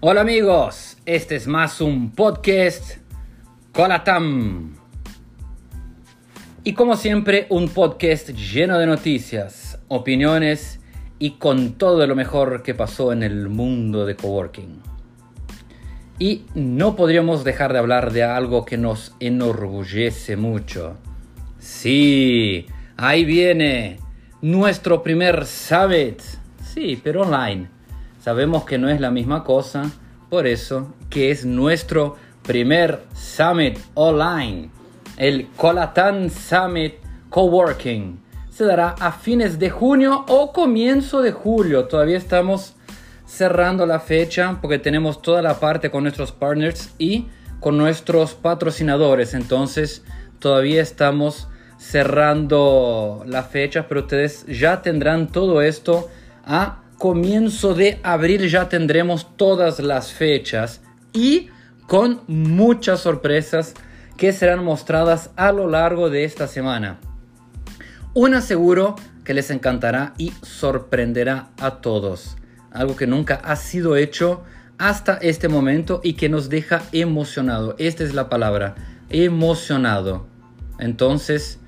Hola amigos, este es más un podcast Colatam. Y como siempre, un podcast lleno de noticias, opiniones y con todo lo mejor que pasó en el mundo de coworking. Y no podríamos dejar de hablar de algo que nos enorgullece mucho. Sí, ahí viene nuestro primer Summit. Sí, pero online. Sabemos que no es la misma cosa, por eso que es nuestro primer Summit online, el Colatan Summit Coworking. Se dará a fines de junio o comienzo de julio. Todavía estamos cerrando la fecha porque tenemos toda la parte con nuestros partners y con nuestros patrocinadores. Entonces todavía estamos cerrando la fecha, pero ustedes ya tendrán todo esto a comienzo de abril. Ya tendremos todas las fechas y con muchas sorpresas que serán mostradas a lo largo de esta semana. Una seguro que les encantará y sorprenderá a todos. Algo que nunca ha sido hecho hasta este momento y que nos deja emocionado. Esta es la palabra, emocionado. Entonces,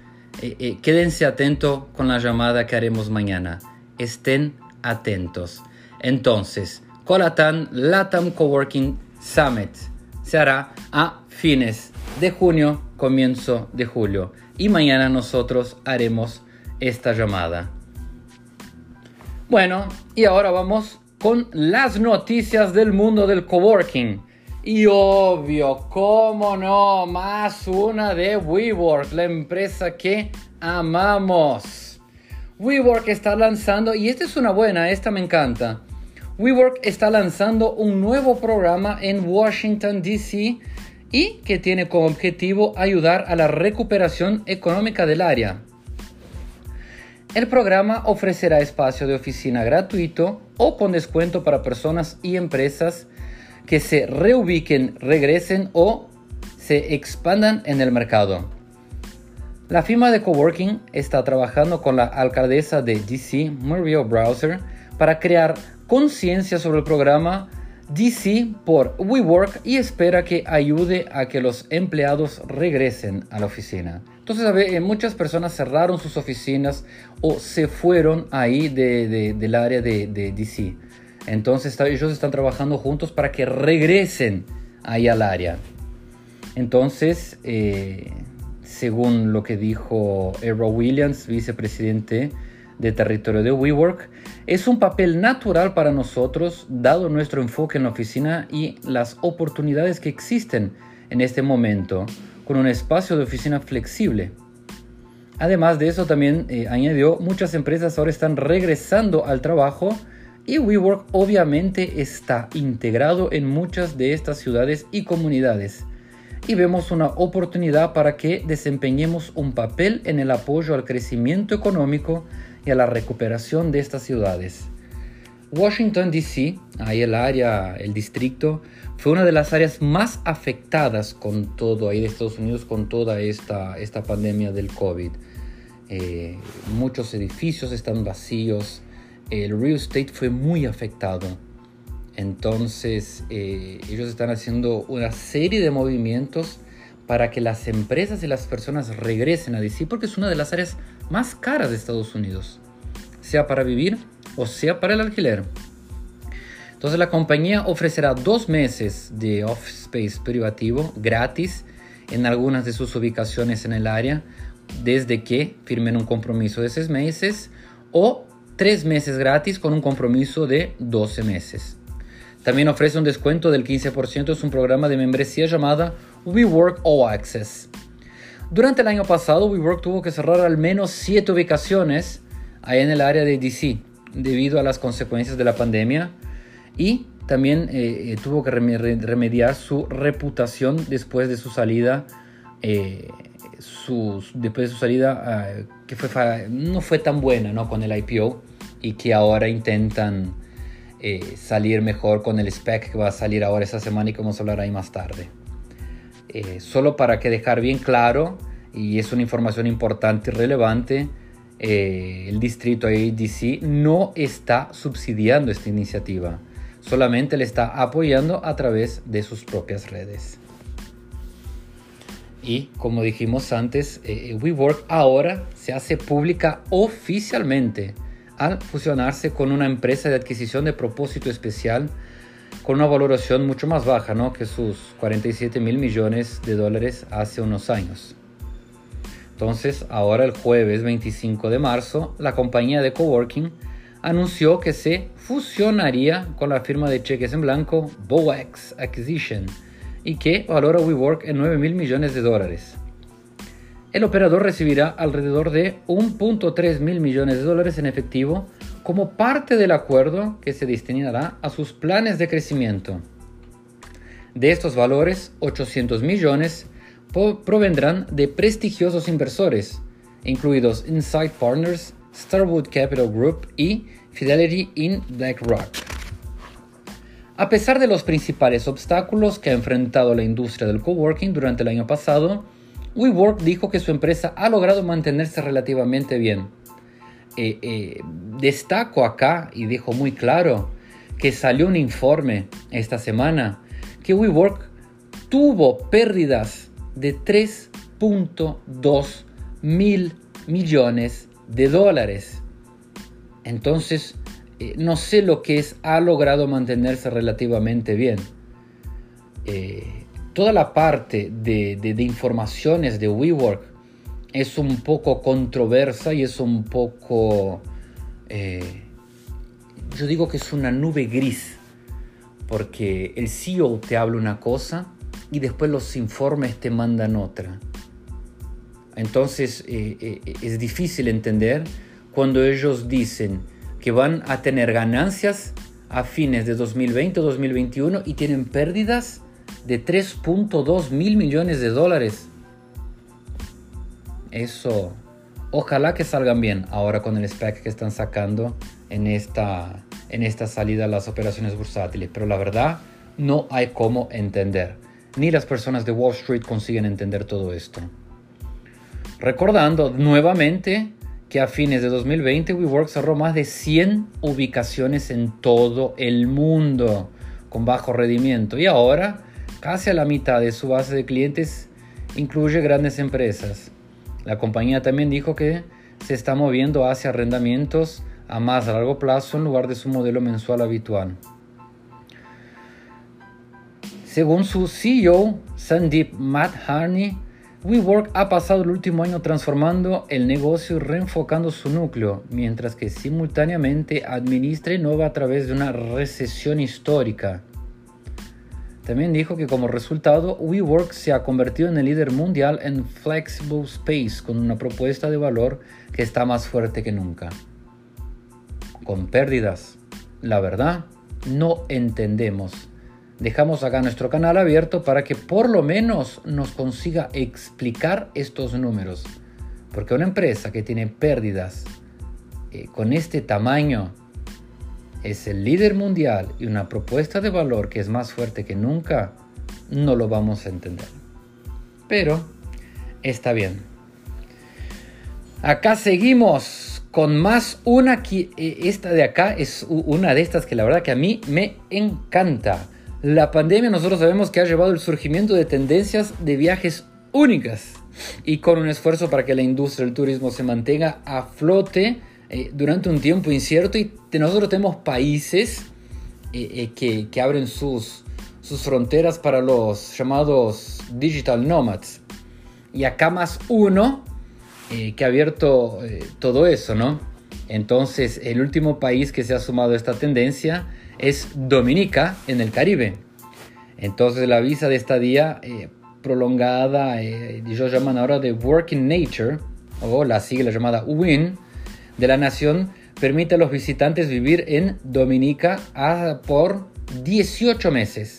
eh, eh, quédense atentos con la llamada que haremos mañana. Estén atentos. Entonces, Colatan Latam Coworking Summit se hará a fines de junio, comienzo de julio. Y mañana nosotros haremos esta llamada. Bueno, y ahora vamos con las noticias del mundo del coworking. Y obvio, cómo no, más una de WeWork, la empresa que amamos. WeWork está lanzando, y esta es una buena, esta me encanta. WeWork está lanzando un nuevo programa en Washington, D.C. y que tiene como objetivo ayudar a la recuperación económica del área. El programa ofrecerá espacio de oficina gratuito o con descuento para personas y empresas que se reubiquen, regresen o se expandan en el mercado. La firma de coworking está trabajando con la alcaldesa de DC, Muriel Browser, para crear conciencia sobre el programa DC por WeWork y espera que ayude a que los empleados regresen a la oficina. Entonces, a ver, muchas personas cerraron sus oficinas o se fueron ahí del área de, DC. Entonces, ellos están trabajando juntos para que regresen ahí al área. Entonces, eh, según lo que dijo Errol Williams, vicepresidente de territorio de WeWork, es un papel natural para nosotros, dado nuestro enfoque en la oficina y las oportunidades que existen en este momento con un espacio de oficina flexible. Además de eso, también eh, añadió, muchas empresas ahora están regresando al trabajo y WeWork obviamente está integrado en muchas de estas ciudades y comunidades. Y vemos una oportunidad para que desempeñemos un papel en el apoyo al crecimiento económico y a la recuperación de estas ciudades. Washington, D.C., ahí el área, el distrito, fue una de las áreas más afectadas con todo ahí de Estados Unidos, con toda esta, esta pandemia del COVID. Eh, muchos edificios están vacíos, el real estate fue muy afectado. Entonces, eh, ellos están haciendo una serie de movimientos para que las empresas y las personas regresen a DC, porque es una de las áreas más caras de Estados Unidos, sea para vivir o sea para el alquiler. Entonces la compañía ofrecerá dos meses de office space privativo gratis en algunas de sus ubicaciones en el área desde que firmen un compromiso de seis meses o tres meses gratis con un compromiso de 12 meses. También ofrece un descuento del 15%, es un programa de membresía llamada WeWork All Access. Durante el año pasado, WeWork tuvo que cerrar al menos 7 ubicaciones ahí en el área de DC debido a las consecuencias de la pandemia y también eh, eh, tuvo que remediar su reputación después de su salida, eh, después de su salida ah, que fue, no fue tan buena ¿no? con el IPO y que ahora intentan salir mejor con el spec que va a salir ahora esta semana y que vamos a hablar ahí más tarde. solo para que dejar bien claro, y es una información importante y relevante, el distrito ADC no está subsidiando esta iniciativa solamente le está apoyando a través de sus propias redes. Y como dijimos antes, eh, WeWork ahora se hace pública oficialmente al fusionarse con una empresa de adquisición de propósito especial con una valoración mucho más baja ¿no? que sus 47 mil millones de dólares hace unos años. Entonces, ahora el jueves 25 de marzo, la compañía de coworking anunció que se fusionaría con la firma de cheques en blanco Boax Acquisition y que valora WeWork en 9 mil millones de dólares. El operador recibirá alrededor de 1.3 mil millones de dólares en efectivo como parte del acuerdo que se destinará a sus planes de crecimiento. De estos valores, 800 millones provendrán de prestigiosos inversores, incluidos Insight Partners, Starwood Capital Group y Fidelity in BlackRock. A pesar de los principales obstáculos que ha enfrentado la industria del coworking durante el año pasado, WeWork dijo que su empresa ha logrado mantenerse relativamente bien. Eh, eh, destaco acá y dejo muy claro que salió un informe esta semana que WeWork tuvo pérdidas de 3.2 mil millones de dólares. Entonces, eh, no sé lo que es, ha logrado mantenerse relativamente bien. Toda la parte de, informaciones de WeWork es un poco controversa y es un poco, eh, yo digo que es una nube gris, porque el CEO te habla una cosa y después los informes te mandan otra. Entonces es difícil entender cuando ellos dicen, que van a tener ganancias a fines de 2020 o 2021 y tienen pérdidas de 3.2 mil millones de dólares. Eso, ojalá que salgan bien ahora con el SPAC que están sacando en esta, en esta salida las operaciones bursátiles. Pero la verdad, no hay cómo entender. Ni las personas de Wall Street consiguen entender todo esto. Recordando nuevamente que a fines de 2020 WeWork cerró más de 100 ubicaciones en todo el mundo con bajo rendimiento y ahora casi a la mitad de su base de clientes incluye grandes empresas. La compañía también dijo que se está moviendo hacia arrendamientos a más largo plazo en lugar de su modelo mensual habitual. Según su CEO, Sandeep Madharni, WeWork ha pasado el último año transformando el negocio y reenfocando su núcleo, mientras que simultáneamente administra y va a través de una recesión histórica. También dijo que como resultado, WeWork se ha convertido en el líder mundial en Flexible Space, con una propuesta de valor que está más fuerte que nunca. Con pérdidas. La verdad, no entendemos dejamos acá nuestro canal abierto para que por lo menos nos consiga explicar estos números. Porque una empresa que tiene pérdidas eh, con este tamaño es el líder mundial y una propuesta de valor que es más fuerte que nunca, no lo vamos a entender. Pero está bien. Acá seguimos con más una que eh, esta de acá es una de estas que la verdad que a mí me encanta. La pandemia nosotros sabemos que ha llevado el surgimiento de tendencias de viajes únicas y con un esfuerzo para que la industria del turismo se mantenga a flote eh, durante un tiempo incierto y nosotros tenemos países eh, eh, que, abren sus, sus fronteras para los llamados digital nomads. Y acá más uno que ha abierto todo eso, ¿no? Entonces, el último país que se ha sumado a esta tendencia es Dominica en el Caribe. Entonces la visa de estadía eh, prolongada, eh, ellos llaman ahora de Working Nature, o la sigla llamada WIN, de la nación, permite a los visitantes vivir en Dominica por 18 meses.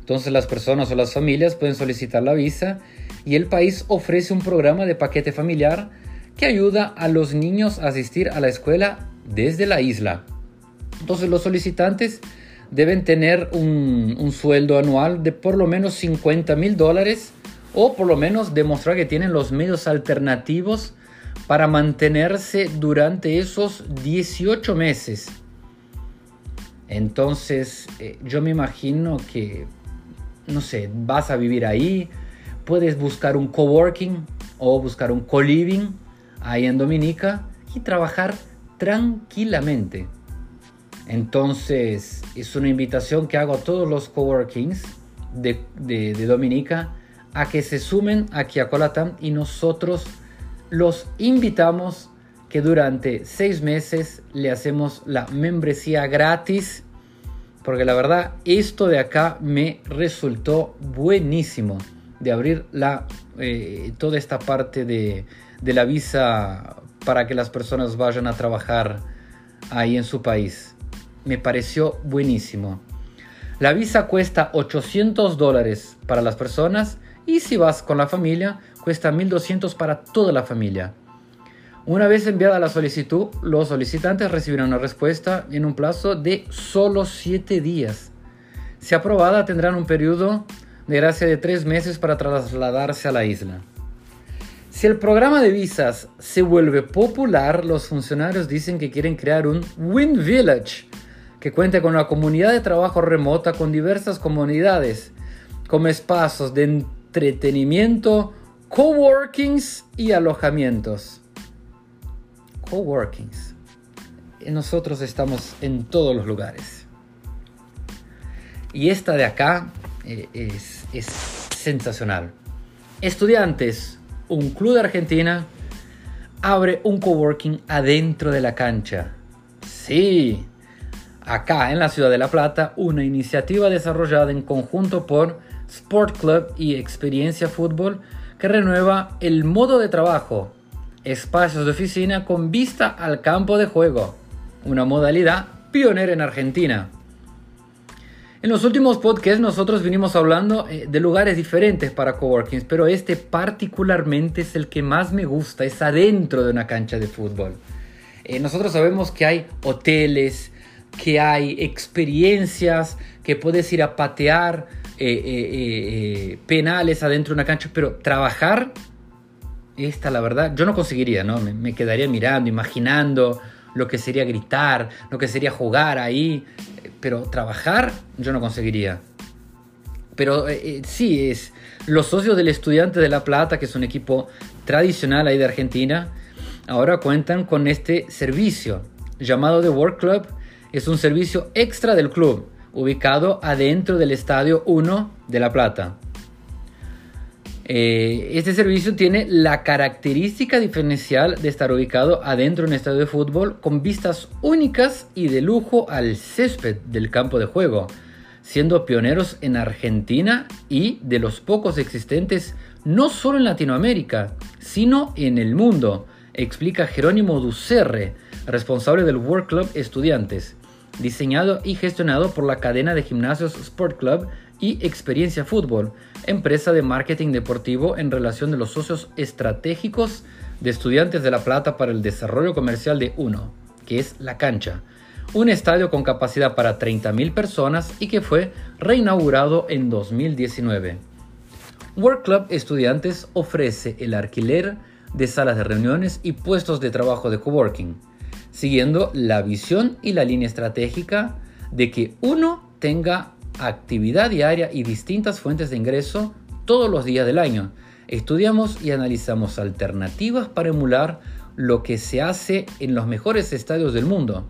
Entonces las personas o las familias pueden solicitar la visa y el país ofrece un programa de paquete familiar que ayuda a los niños a asistir a la escuela desde la isla. Entonces los solicitantes deben tener un, sueldo anual de por lo menos 50 mil dólares o por lo menos demostrar que tienen los medios alternativos para mantenerse durante esos 18 meses. Entonces, eh, yo me imagino que, no sé, vas a vivir ahí, puedes buscar un coworking o buscar un co-living ahí en Dominica y trabajar tranquilamente. Entonces, es una invitación que hago a todos los coworkings de, de, Dominica a que se sumen aquí a Colatam y nosotros los invitamos que durante seis meses le hacemos la membresía gratis. Porque la verdad, esto de acá me resultó buenísimo. De abrir la, eh, toda esta parte de, de la visa para que las personas vayan a trabajar ahí en su país. Me pareció buenísimo. La visa cuesta 800 dólares para las personas y si vas con la familia cuesta 1200 para toda la familia. Una vez enviada la solicitud, los solicitantes recibirán una respuesta en un plazo de solo 7 días. Si aprobada, tendrán un periodo de gracia de 3 meses para trasladarse a la isla. Si el programa de visas se vuelve popular, los funcionarios dicen que quieren crear un Wind Village que cuente con una comunidad de trabajo remota con diversas comunidades, como espacios de entretenimiento, coworkings y alojamientos coworkings. Nosotros estamos en todos los lugares. Y esta de acá eh, es, es sensacional. Estudiantes, un club de Argentina abre un coworking adentro de la cancha. Sí, acá en la ciudad de La Plata, una iniciativa desarrollada en conjunto por Sport Club y Experiencia Fútbol que renueva el modo de trabajo espacios de oficina con vista al campo de juego, una modalidad pionera en Argentina. En los últimos podcasts nosotros vinimos hablando eh, de lugares diferentes para coworkings, pero este particularmente es el que más me gusta, es adentro de una cancha de fútbol. Eh, nosotros sabemos que hay hoteles, que hay experiencias, que puedes ir a patear eh, penales adentro de una cancha, pero trabajar esta, la verdad, yo no conseguiría, ¿no? Me, quedaría mirando, imaginando lo que sería gritar, lo que sería jugar ahí, pero trabajar yo no conseguiría. Pero eh, eh, sí, es los socios del Estudiante de La Plata, que es un equipo tradicional ahí de Argentina, ahora cuentan con este servicio llamado The Work Club. Es un servicio extra del club, ubicado adentro del Estadio 1 de La Plata. Eh, este servicio tiene la característica diferencial de estar ubicado adentro de un estadio de fútbol con vistas únicas y de lujo al césped del campo de juego, siendo pioneros en Argentina y de los pocos existentes no solo en Latinoamérica, sino en el mundo, explica Jerónimo Ducerre, responsable del World Club Estudiantes, diseñado y gestionado por la cadena de gimnasios Sport Club y Experiencia Fútbol, empresa de marketing deportivo en relación de los socios estratégicos de Estudiantes de La Plata para el desarrollo comercial de UNO, que es La Cancha, un estadio con capacidad para 30.000 personas y que fue reinaugurado en 2019. Work Club Estudiantes ofrece el alquiler de salas de reuniones y puestos de trabajo de coworking, siguiendo la visión y la línea estratégica de que uno tenga actividad diaria y distintas fuentes de ingreso todos los días del año. Estudiamos y analizamos alternativas para emular lo que se hace en los mejores estadios del mundo.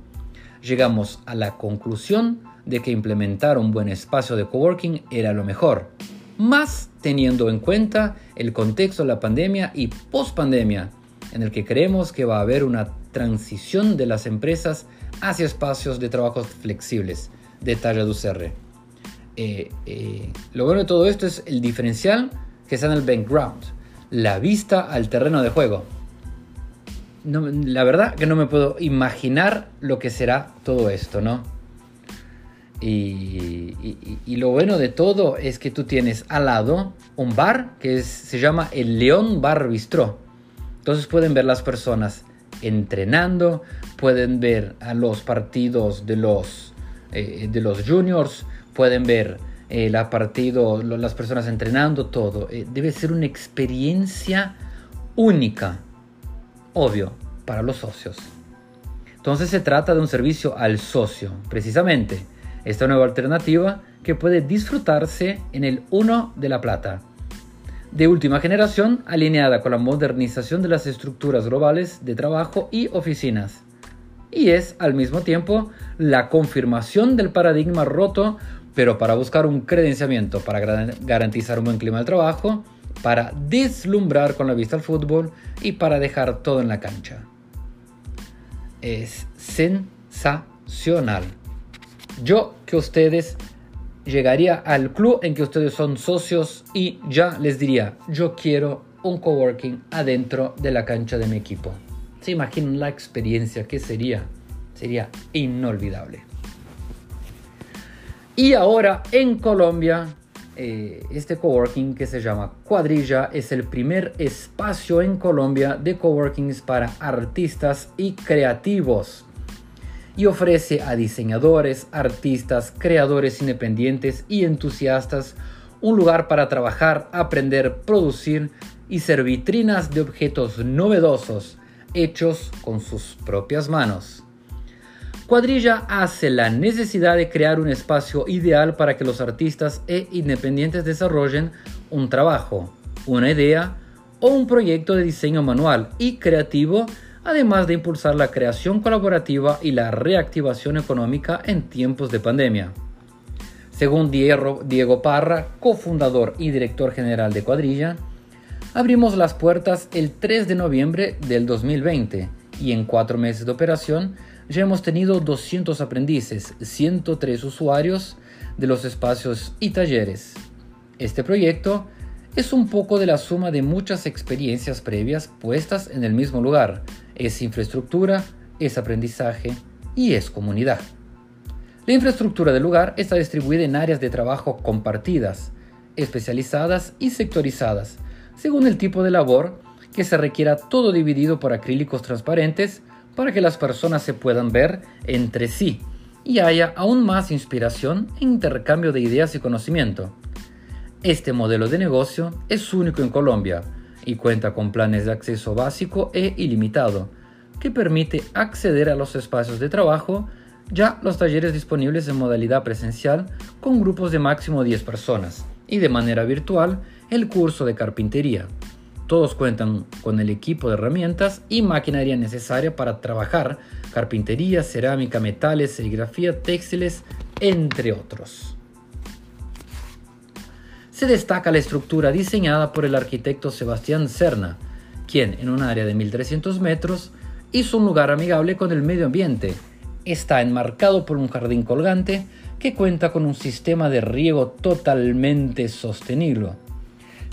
Llegamos a la conclusión de que implementar un buen espacio de coworking era lo mejor, más teniendo en cuenta el contexto de la pandemia y post-pandemia, en el que creemos que va a haber una transición de las empresas hacia espacios de trabajo flexibles, detalla UCR. Eh, eh, lo bueno de todo esto es el diferencial que está en el background, la vista al terreno de juego. la verdad que no me puedo imaginar lo que será todo esto, ¿no? Y, lo bueno de todo es que tú tienes al lado un bar que se llama el León Bar Bistró. Entonces pueden ver las personas entrenando, pueden ver a los partidos de los, eh, de los juniors, pueden ver eh, partido, las personas entrenando, todo. Eh, debe ser una experiencia única, obvio, para los socios. Entonces se trata de un servicio al socio, precisamente. Esta nueva alternativa que puede disfrutarse en el 1 de La Plata. De última generación, alineada con la modernización de las estructuras globales de trabajo y oficinas. Y es, al mismo tiempo, la confirmación del paradigma roto, pero para buscar un credenciamiento, para garantizar un buen clima de trabajo, para deslumbrar con la vista al fútbol y para dejar todo en la cancha. Es sensacional. Yo que ustedes llegaría al club en que ustedes son socios y ya les diría, yo quiero un coworking adentro de la cancha de mi equipo. ¿Se imaginan la experiencia que sería? Sería inolvidable. Y ahora en Colombia, eh, este coworking que se llama Cuadrilla es el primer espacio en Colombia de coworkings para artistas y creativos y ofrece a diseñadores, artistas, creadores independientes y entusiastas un lugar para trabajar, aprender, producir y ser vitrinas de objetos novedosos hechos con sus propias manos. Cuadrilla hace la necesidad de crear un espacio ideal para que los artistas e independientes desarrollen un trabajo, una idea o un proyecto de diseño manual y creativo además de impulsar la creación colaborativa y la reactivación económica en tiempos de pandemia. Según Diego, Parra, cofundador y director general de Cuadrilla, abrimos las puertas el 3 de noviembre del 2020 y en cuatro meses de operación ya hemos tenido 200 aprendices, 103 usuarios de los espacios y talleres. Este proyecto es un poco de la suma de muchas experiencias previas puestas en el mismo lugar, es infraestructura, es aprendizaje y es comunidad. La infraestructura del lugar está distribuida en áreas de trabajo compartidas, especializadas y sectorizadas, según el tipo de labor que se requiera todo dividido por acrílicos transparentes para que las personas se puedan ver entre sí y haya aún más inspiración e intercambio de ideas y conocimiento. Este modelo de negocio es único en Colombia y cuenta con planes de acceso básico e ilimitado, que permite acceder a los espacios de trabajo, ya los talleres disponibles en modalidad presencial con grupos de máximo 10 personas y de manera virtual el curso de carpintería. Todos cuentan con el equipo de herramientas y maquinaria necesaria para trabajar carpintería, cerámica, metales, serigrafía, textiles, entre otros se destaca la estructura diseñada por el arquitecto Sebastián Cerna, quien en un área de 1300 metros hizo un lugar amigable con el medio ambiente. Está enmarcado por un jardín colgante que cuenta con un sistema de riego totalmente sostenible.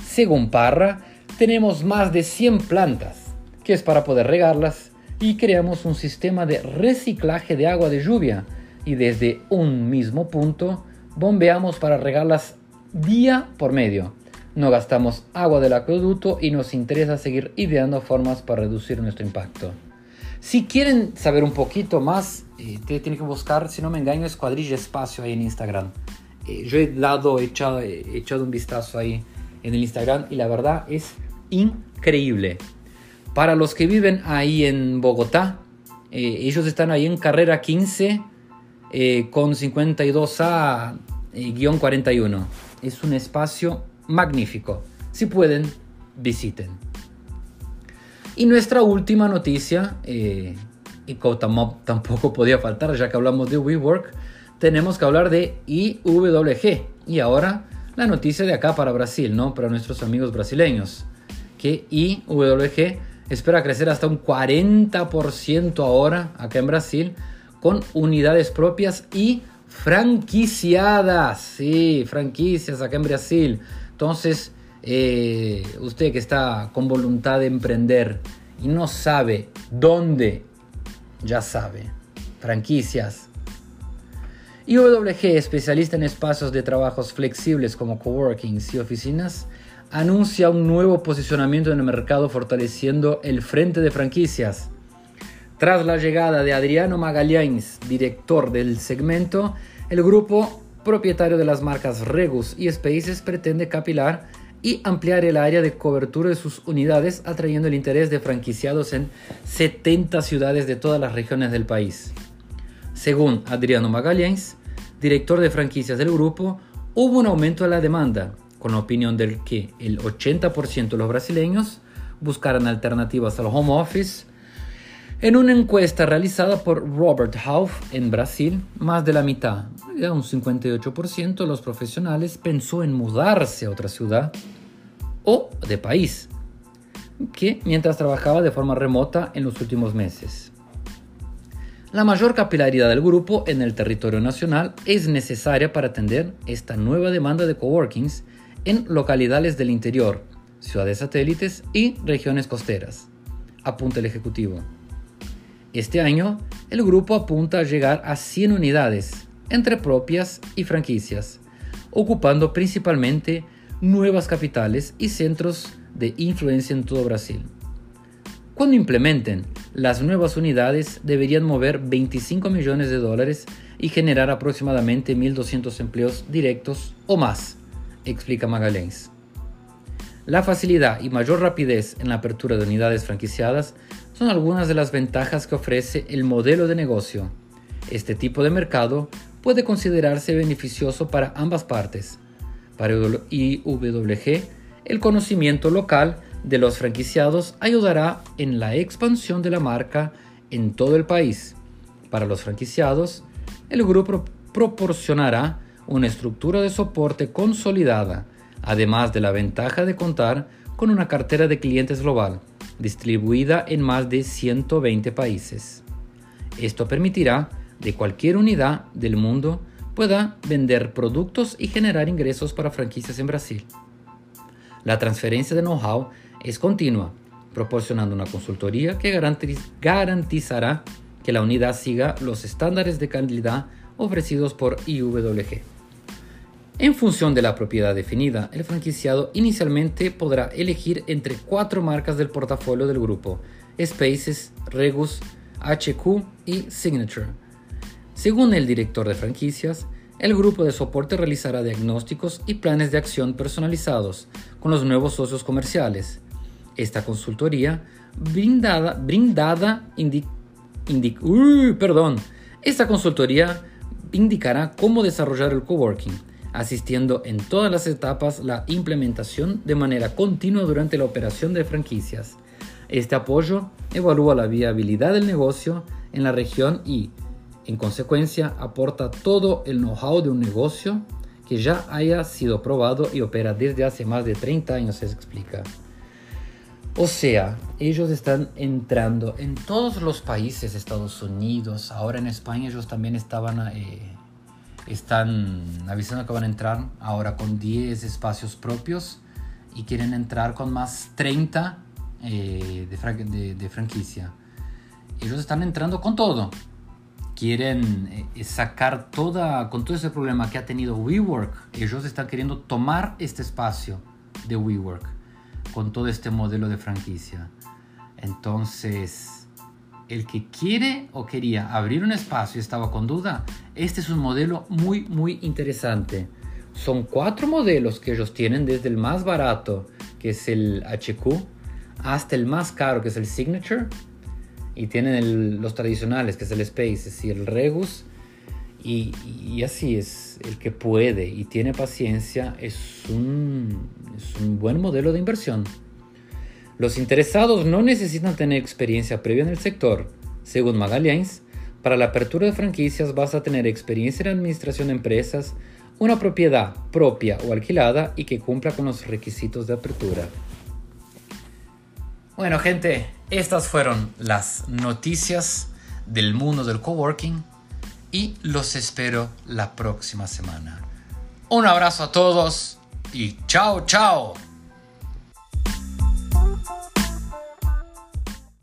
Según Parra, tenemos más de 100 plantas, que es para poder regarlas, y creamos un sistema de reciclaje de agua de lluvia, y desde un mismo punto bombeamos para regarlas día por medio. No gastamos agua del acueducto y nos interesa seguir ideando formas para reducir nuestro impacto. Si quieren saber un poquito más, eh, tienen que buscar, si no me engaño, Escuadrilla Espacio ahí en Instagram. Eh, yo he dado, he echado, echado un vistazo ahí en el Instagram y la verdad es increíble. Para los que viven ahí en Bogotá, eh, ellos están ahí en carrera 15 con 52A-41 es un espacio magnífico. Si pueden, visiten. Y nuestra última noticia, eh, y tampoco podía faltar ya que hablamos de WeWork, tenemos que hablar de IWG. Y ahora la noticia de acá para Brasil, ¿no? Para nuestros amigos brasileños. Que IWG espera crecer hasta un 40% ahora acá en Brasil con unidades propias y franquiciadas, sí, franquicias acá en Brasil. Entonces, eh, usted que está con voluntad de emprender y no sabe dónde, ya sabe, franquicias. IWG, especialista en espacios de trabajos flexibles como coworkings y oficinas, anuncia un nuevo posicionamiento en el mercado fortaleciendo el frente de franquicias tras la llegada de Adriano Magalhães, director del segmento, el grupo propietario de las marcas Regus y Spaces pretende capilar y ampliar el área de cobertura de sus unidades, atrayendo el interés de franquiciados en 70 ciudades de todas las regiones del país. Según Adriano Magalhães, director de franquicias del grupo, hubo un aumento de la demanda, con la opinión del que el 80% de los brasileños buscaran alternativas al home office. En una encuesta realizada por Robert Half en Brasil, más de la mitad, un 58% de los profesionales pensó en mudarse a otra ciudad o de país, que mientras trabajaba de forma remota en los últimos meses. La mayor capilaridad del grupo en el territorio nacional es necesaria para atender esta nueva demanda de coworkings en localidades del interior, ciudades satélites y regiones costeras, apunta el Ejecutivo. Este año, el grupo apunta a llegar a 100 unidades, entre propias y franquicias, ocupando principalmente nuevas capitales y centros de influencia en todo Brasil. Cuando implementen, las nuevas unidades deberían mover 25 millones de dólares y generar aproximadamente 1.200 empleos directos o más, explica Magalhães. La facilidad y mayor rapidez en la apertura de unidades franquiciadas son algunas de las ventajas que ofrece el modelo de negocio. Este tipo de mercado puede considerarse beneficioso para ambas partes, para IWG, el conocimiento local de los franquiciados ayudará en la expansión de la marca en todo el país. Para los franquiciados, el grupo proporcionará una estructura de soporte consolidada, además de la ventaja de contar con una cartera de clientes global, distribuida en más de 120 países. Esto permitirá de cualquier unidad del mundo pueda vender productos y generar ingresos para franquicias en Brasil. La transferencia de know-how es continua, proporcionando una consultoría que garantizará que la unidad siga los estándares de calidad ofrecidos por IWG. En función de la propiedad definida, el franquiciado inicialmente podrá elegir entre cuatro marcas del portafolio del grupo, Spaces, Regus, HQ y Signature según el director de franquicias, el grupo de soporte realizará diagnósticos y planes de acción personalizados con los nuevos socios comerciales. Esta consultoría brindada, brindada perdón, esta consultoría indicará cómo desarrollar el coworking, asistiendo en todas las etapas la implementación de manera continua durante la operación de franquicias. Este apoyo evalúa la viabilidad del negocio en la región y, en consecuencia, aporta todo el know-how de un negocio que ya haya sido probado y opera desde hace más de 30 años, se explica. O sea, ellos están entrando en todos los países, Estados Unidos, ahora en España ellos también estaban, eh, están avisando que van a entrar ahora con 10 espacios propios y quieren entrar con más 30 eh, de, de franquicia. Ellos están entrando con todo quieren eh, sacar toda, con todo ese problema que ha tenido WeWork, ellos están queriendo tomar este espacio de WeWork con todo este modelo de franquicia. Entonces, el que quiere o quería abrir un espacio y estaba con duda, este es un modelo muy, muy interesante. Son cuatro modelos que ellos tienen, desde el más barato, que es el HQ, hasta el más caro, que es el Signature, y tienen los tradicionales, que es el Spaces y el Regus, y, así es, el que puede y tiene paciencia es un, es un buen modelo de inversión. Los interesados no necesitan tener experiencia previa en el sector. Según Magalhães, para la apertura de franquicias vas a tener experiencia en administración de empresas, una propiedad propia o alquilada y que cumpla con los requisitos de apertura. Bueno, gente, estas fueron las noticias del mundo del coworking y los espero la próxima semana. Un abrazo a todos y chao, chao.